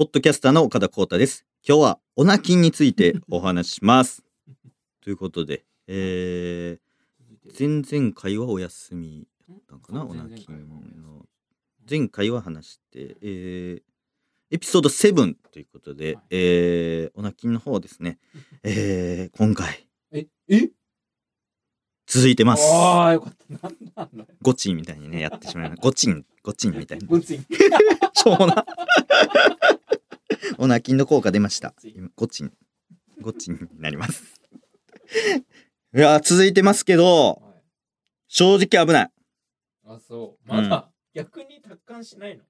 ポッドキャスターの岡田光太です。今日はオナキンについて お話しします。ということで、えー、前々回はお休みだったのかな、オナキンの。前回は話して、えー、エピソード7ということで、はいえー、オナキンの方ですね、えー、今回え、え？続いてます。ああ、よかった。なんなん。ゴチンみたいにね、やってしまいました。ゴチン、ゴチンみたいな。ブツイン。しょうもな。オナキンの効果出ました。今ゴチン。ゴチンになります。いやー、続いてますけど、はい正直危ない。あ、そう。まだ、逆に達観しないの？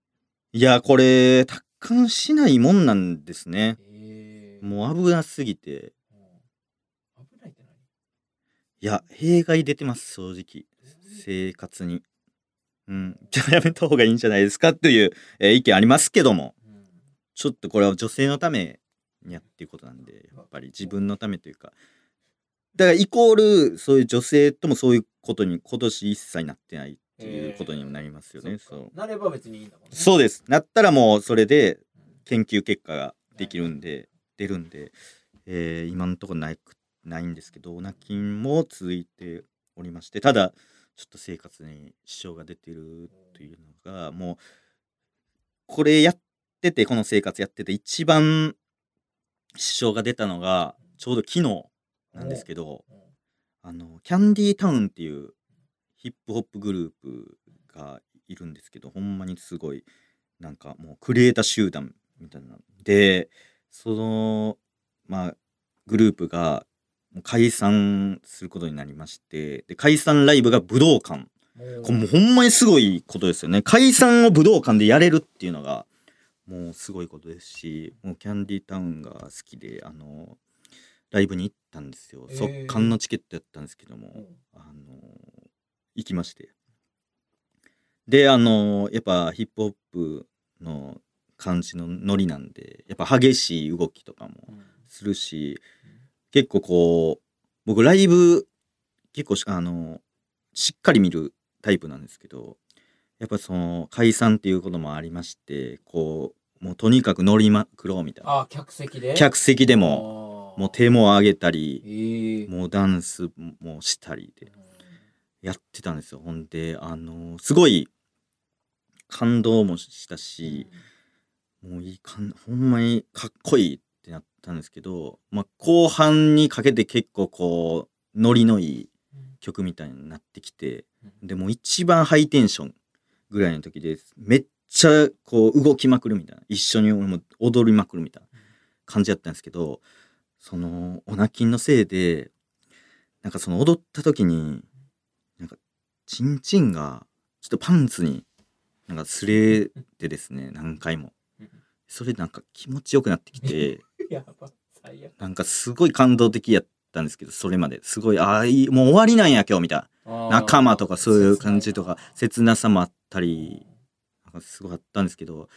いやー、これ、達観しないもんなんですね。ええもう危なすぎて。うん危ないって何？いや、弊害出てます、正直。生活に。うん。じゃあやめた方がいいんじゃないですかという、えー意見ありますけども、うんちょっとこれは女性のためにやっていうことなんで、やっぱり自分のためというか、だからイコール、そういう女性ともそういうことに今年一切なってないっていうことにもなりますよね。そうなれば別にいいんだもんね。そうです。なったらもうそれでうん研究結果ができるんで、出るんで、えー今のところないくないんですけど、オナキンも続いておりまして、ただ、ちょっと生活に支障が出てるというのが、もう、これやってて、この生活やってて、一番支障が出たのが、ちょうど昨日なんですけど、うんあの、キャンディータウンっていうヒップホップグループがいるんですけど、ほんまにすごい、なんかもうクリエイター集団みたいな。で、その、まあ、グループが解散することになりまして、で、解散ライブが武道館。これもうほんまにすごいことですよね。解散を武道館でやれるっていうのが、もうすごいことですし、もうキャンディータウンが好きで、あの、ライブに行ったんですよ。えー速乾のチケットやったんですけども、うんあの行きまして。で、あのやっぱヒップホップの感じのノリなんで、やっぱ激しい動きとかもうんするし、結構こう、僕ライブ結構しあのしっかり見るタイプなんですけど、やっぱその解散っていうこともありまして、こう、もうとにかく乗りまくろうみたいな。あ、客席で？客席でも、ももう手も上げたり、ええもうダンスもしたりでうん。やってたんですよ。ほんで、あのすごい感動もしたし、もういいかん、ほんまにかっこいいってなったんですけど、まあ、後半にかけて結構こう、ノリのいい曲みたいになってきて、うん。でもう一番ハイテンションぐらいの時で、めっちゃこう動きまくるみたいな、一緒に俺も踊りまくるみたいな感じだったんですけど、その、オナキンのせいで、なんかその踊った時に、なんか、チンチンが、ちょっとパンツに、なんかすれてですね、何回も。うんそれでなんか気持ちよくなってきて。なんかすごい感動的やったんですけど、それまで。すごい、ああ、もう終わりなんや、今日、みたいな。仲間とかそういう感じとか、切なさもあったり、なんかすごいあったんですけど、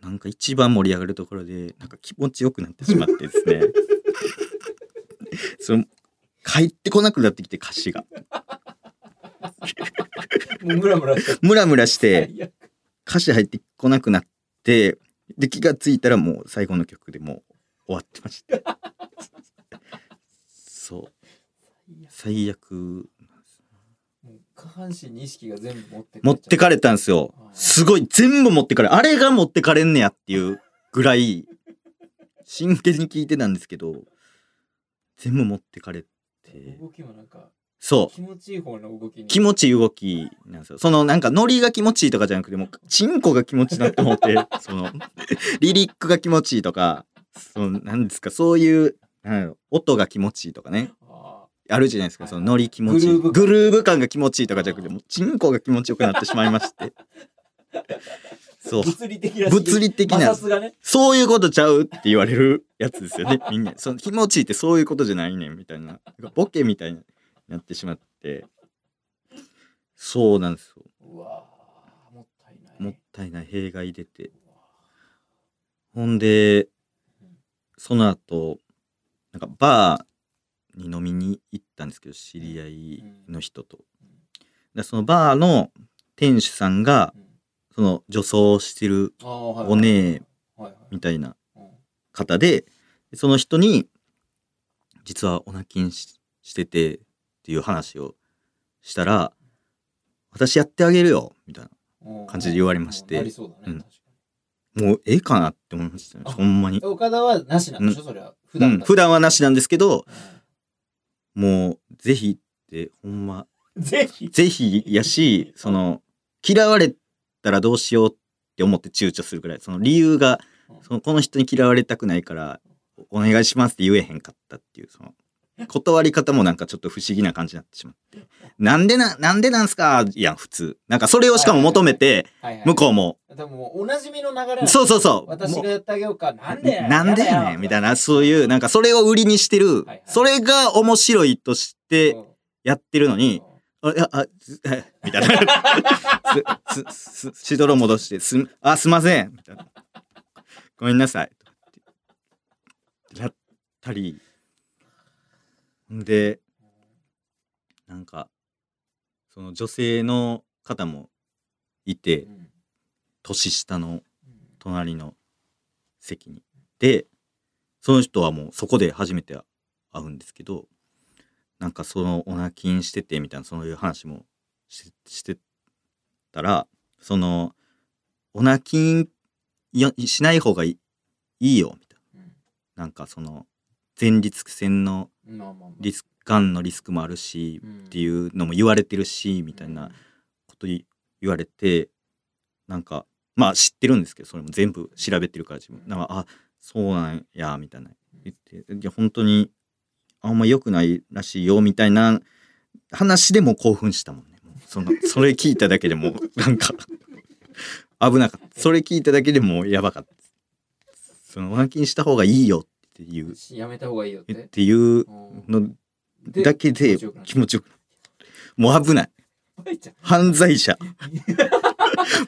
なんか一番盛り上がるところで、なんか気持ちよくなってしまってですね。その、帰ってこなくなってきて、歌詞が。もうムラムラしてムラムラして、歌詞入ってこなくなって、で、気がついたらもう最後の曲でもう終わってました。そう。最悪。下半身に意識が全部持って持ってかれれたんですよすごい、全部持ってかれ、あれが持ってかれんねやっていうぐらい、真剣に聞いてたんですけど、全部持ってかれて、動きもなんかそう。気持ちいい方の動きに気持ちいい動きなんですよ。そのなんかノリが気持ちいいとかじゃなくて、もうチンコが気持ちいいなって思って、そのリリックが気持ちいいとか、そのなんですか、そういう、なん音が気持ちいいとかね。ああるじゃないですか、そのノリ気持ちいい。グルーヴ感が気持ちいいとかじゃなくて、もうチンコが気持ちよくなってしまいまして。そうー。物理的な物理的なねそういうことちゃうって言われるやつですよね、みんな。その気持ちいいってそういうことじゃないねんみたいな。ボケみたいになってしまって。そうなんですよ。うわーもったいないもったいない弊害出て。ほんで、その後、なんかバーに飲みに行ったんですけど、知り合いの人と。でそのバーの店主さんが、その女装してるお姉みたいなうん。方でその人に実はオナキンししててっていう話をしたら私やってあげるよみたいうん。感じで言われまして。もうええかなって思いましたねあほんまに。に岡田はなしなんでしょ、それは。普うん、普段はなしなんですけどうもうぜひってほんまんぜひ。ぜひやしその嫌われたらどうしようって思って躊躇するぐらいその理由がうん。そのこの人に嫌われたくないからお願いしますって言えへんかったっていうその断り方もなんかちょっと不思議な感じになってしまって。なんでななんでなんすか？いや普通。なんかそれをしかも求めて向こうもでもおなじみの流れそうそうそう。も私がやってあげようか。なんで？うなんでやねん。みたいななそういうなんかそれを売りにしてる。はいそれが面白いとしてう。んやってるのにあ、いや、あ、ずえみたいな。す、す、す、しどろ戻して、す、あ、すいません。みたいな。ごめんなさい。やったり。んで、なんか、その女性の方もいてう、ん年下のうん隣の席に。で、その人はもうそこで初めて会うんですけど、なんかそのオナキンしててみたいなそういう話もししてたら、そのオナキンやしない方がいいよみたいな。なんかその前立腺のリスがんのリスクもあるし、うんっていうのも言われてるしみたいなことい言われてなんかまあ知ってるんですけどそれも全部調べてるから自分。なんかあそうなんやみたいな言って。いや本当にあんま良くないらしいよみたいな話でも興奮したもんね。その それ聞いただけでもうなんか危なかった。それ聞いただけでもうやばかったそのワンキンした方がいいよっていう。やめた方がいいよって。っていううん。のでだけで気持ちよくもう危ない。犯罪者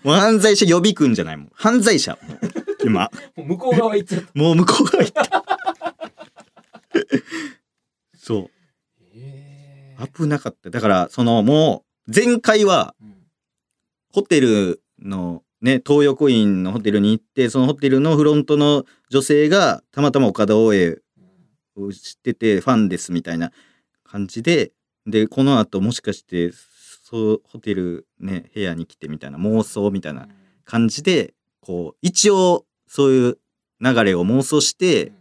もう犯罪者予備軍じゃないもん。犯罪者。今。もう向こう側行っちゃった。もう向こう側行った。そう。え危なかった。だからそのもう前回はうん。ホテルのね東横インのホテルに行ってそのホテルのフロントの女性がたまたま岡田大江を知っててファンですみたいな感じででこの後もしかしてそうホテルね部屋に来てみたいな妄想みたいな感じでこう一応そういう流れを妄想して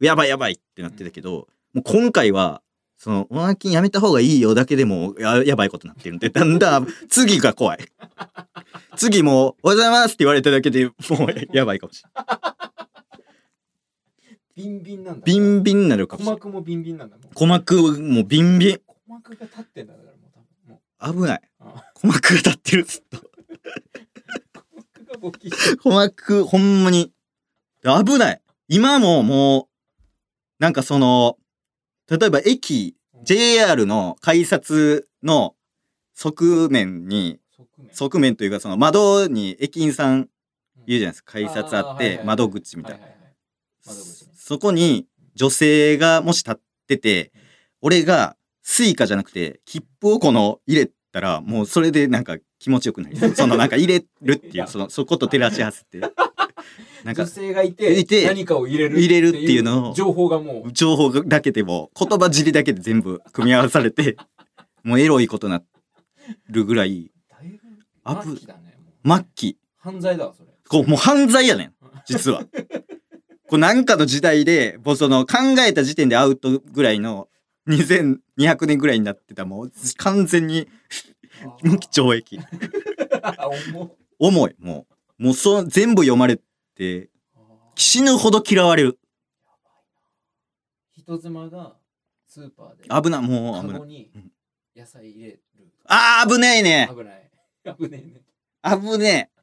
やばいやばいってなってたけど、もう今回はそのオナキンやめた方がいいよだけでもややばいことになってるんで だんだん次が怖い。次もう「おはようございます」って言われただけでもうやばいかもしれない。ビンビンなんだビンビンになるかも鼓膜もビンビンなんだ鼓膜もビンビン。鼓膜が立ってんだ危ない。あ。鼓膜が立ってるずっと。鼓膜ほんまに。危ない。今ももうなんかその例えば駅 JR の改札の側面に側面。というかその窓に駅員さんいるじゃないですか。改札あって窓口みたいな。そこに女性がもし立ってて俺がスイカじゃなくて切符をこの入れたらもうそれでなんか気持ちよくなりそうそのなんか入れるっていうそのそこと照らし合わせて。なんか女性がいていて何かを入れる入れるっていうのを情報がもう情報だけでも言葉尻だけで全部組み合わされて もうエロいことなるぐらいだいぶア末期だねもう。末期。犯罪だわそれ。こうもう犯罪やねん実は。こうなんかの時代でもうその考えた時点でアウトぐらいの2200年ぐらいになってたもう完全に無期懲役。あ重い。もう。もうそ全部読まれて死ぬほど嫌われる。人妻がスーパーで危ない。もう危ない。野菜入れる。あー危ないね。危ない。危ないね。危ねえ。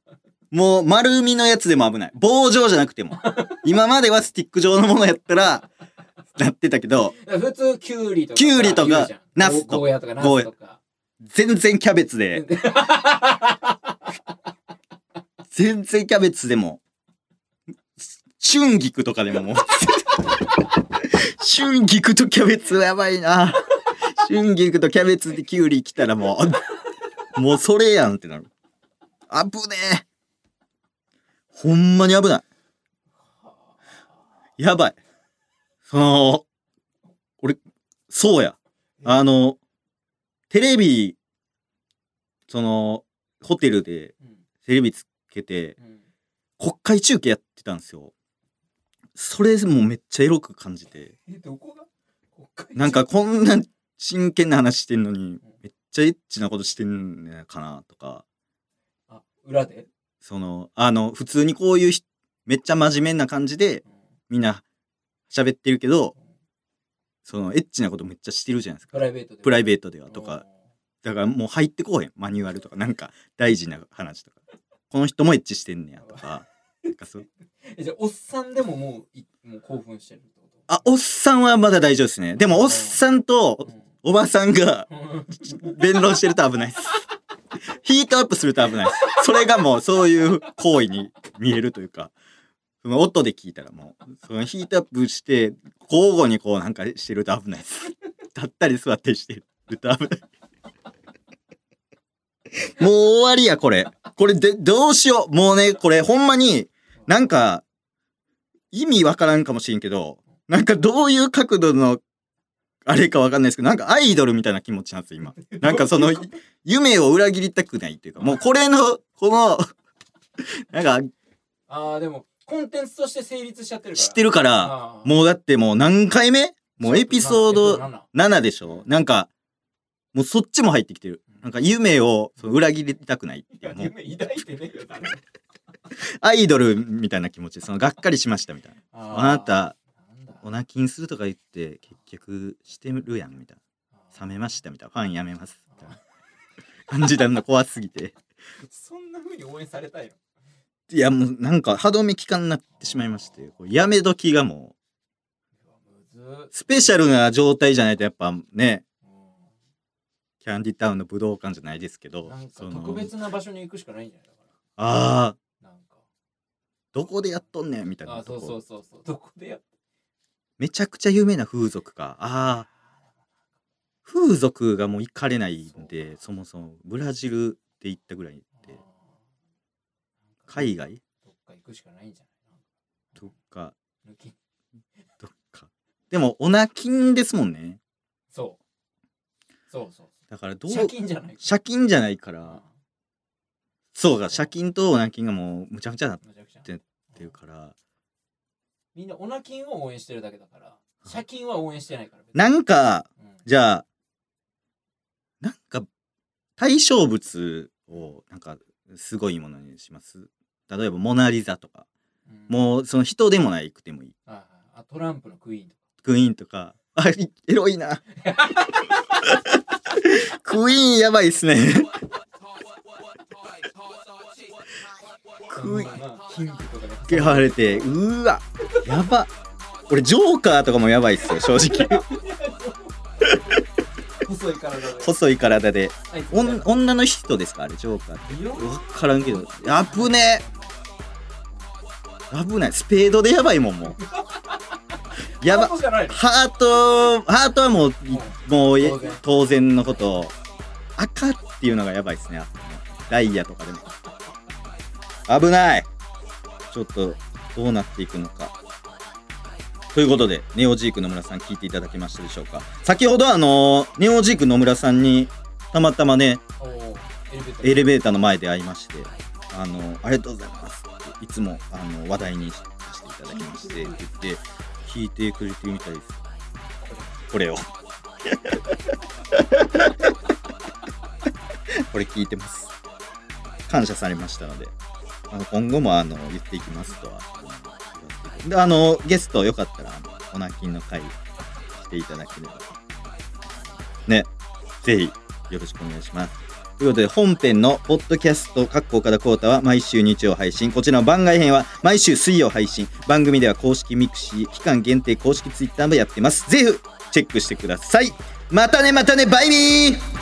もう丸みのやつでも危ない。棒状じゃなくても。今まではスティック状のものやったらなってたけど普通キュウリとかキュウリとかナスとかゴーヤとかナスとか。全然キャベツで。全然キャベツでも。春菊とかでももう。春菊とキャベツやばいな。春菊とキャベツでキュウリ来たらもう。もうそれやんってなる。危ねえ。ほんまに危ない。やばい。その、俺、そうや。あの、テレビ、その、ホテルでうん。テレビつけて、うん。国会中継やってたんですよ。それもめっちゃエロく感じて。えどこが？国会なんかこんな真剣な話してんのに、めっちゃエッチなことしてんねかなとか、あ裏で、その、あの、普通にこういうひめっちゃ真面目な感じでうん。みんな喋ってるけど、そのエッチなことめっちゃしてるじゃないですか。プライベートでプライベベートではとか。だからもう入ってこうへん。マニュアルとか、なんか大事な話とか。この人もエッチしてんねやとか。なんかそう えじゃあおっさんでももういもう興奮してるってこと？あ、おっさんはまだ大丈夫ですね。でもおっさんとおばさんがう ん弁論してると危ないです。ヒートアップすると危ないです。それがもうそういう行為に見えるというか、音で聞いたらもう、そのヒートアップして、交互にこうなんかしてると危ないです。立ったり座ったりしてると危ない。もう終わりや、これ。これで、どうしよう。もうね、これほんまに、なんか、意味わからんかもしれんけど、なんかどういう角度の、あれかわかんないですけど、なんかアイドルみたいな気持ちなんですよ、今。なんかその夢を裏切りたくないっていうか、もうこれの、この、なんかああでもコンテンツとして成立しちゃってるから。知ってるから、もうだってもう何回目？もうエピソード7 7でしょ？なんか、もうそっちも入ってきてる。なんか夢を裏切りたくないっていう。夢抱いてねえよ アイドルみたいな気持ちで、そのがっかりしましたみたいな。あなた、なんだ。お泣きにするとか言って、結局してるやんみたいな。冷めましたみたいな。ファンやめますみたいな。感じだんの怖すぎて。そんな風に応援されたいの？いやもうなんか歯止め期間になってしまいまして、やめ時がもうスペシャルな状態じゃないとやっぱね、うキャンディタウンの武道館じゃないですけど特別な場所に行くしかないんじゃないああ、らなんか。どこでやっとんねんみたいなあそうそうそうそう。どこでやっめちゃくちゃ有名な風俗か。ああ、風俗がもう行かれないんで、そもそもブラジルで行ったぐらいで、海外？どっか行くしかないんじゃない？とか、抜き。どっか。でも、オナキンですもんね。そう。そうそうだからどう、借金じゃない借金じゃないから、あそうか、借金とオナキンがもうむちゃくちゃなっめちゃくちゃ。ててるから、みんなオナキンを応援してるだけだから借金は応援してないからなんか、うん。じゃあ、なんか、対象物を、なんか、すごいものにします？例えば、モナリザとか。うんもう、その人でもないくてもいい。はいはいあトランプのクイーンとかクイーンとか。あ、いエロいな。クイーンやばいっすね。クイーン。まあキングとかでけはれて、うーわ、やば。俺、ジョーカーとかもやばいっすよ、正直。細い体で細い体で。女の人ですかあれ、ジョーカーって。いやわからんけど。危ねえ。危ない。スペードでやばいもん、もう。やば。ハート、ハートはもう、もうえ当然のこと。赤っていうのがやばいっすね。ダイヤとかでも。危ないちょっと、どうなっていくのか。ということで、ネオジーク野村さん聞いていただけましたでしょうか。先ほどあのネオジーク野村さんに、たまたまね、エレベーターの前で会いまして、あの、ありがとうございますいつもあの話題にさせていただきまして、って言って、聞いてくれてるみたいです。これを。これ聞いてます。感謝されましたので、あの今後もあの言っていきますとはであのゲストよかったらあのオナキンの会していただければねぜひよろしくお願いしますということで本編のポッドキャスト「かっこ岡田浩太」は毎週日曜配信こちらの番外編は毎週水曜配信。番組では公式ミクシー期間限定公式ツイッターもやってます。ぜひチェックしてください。またねまたねバイビー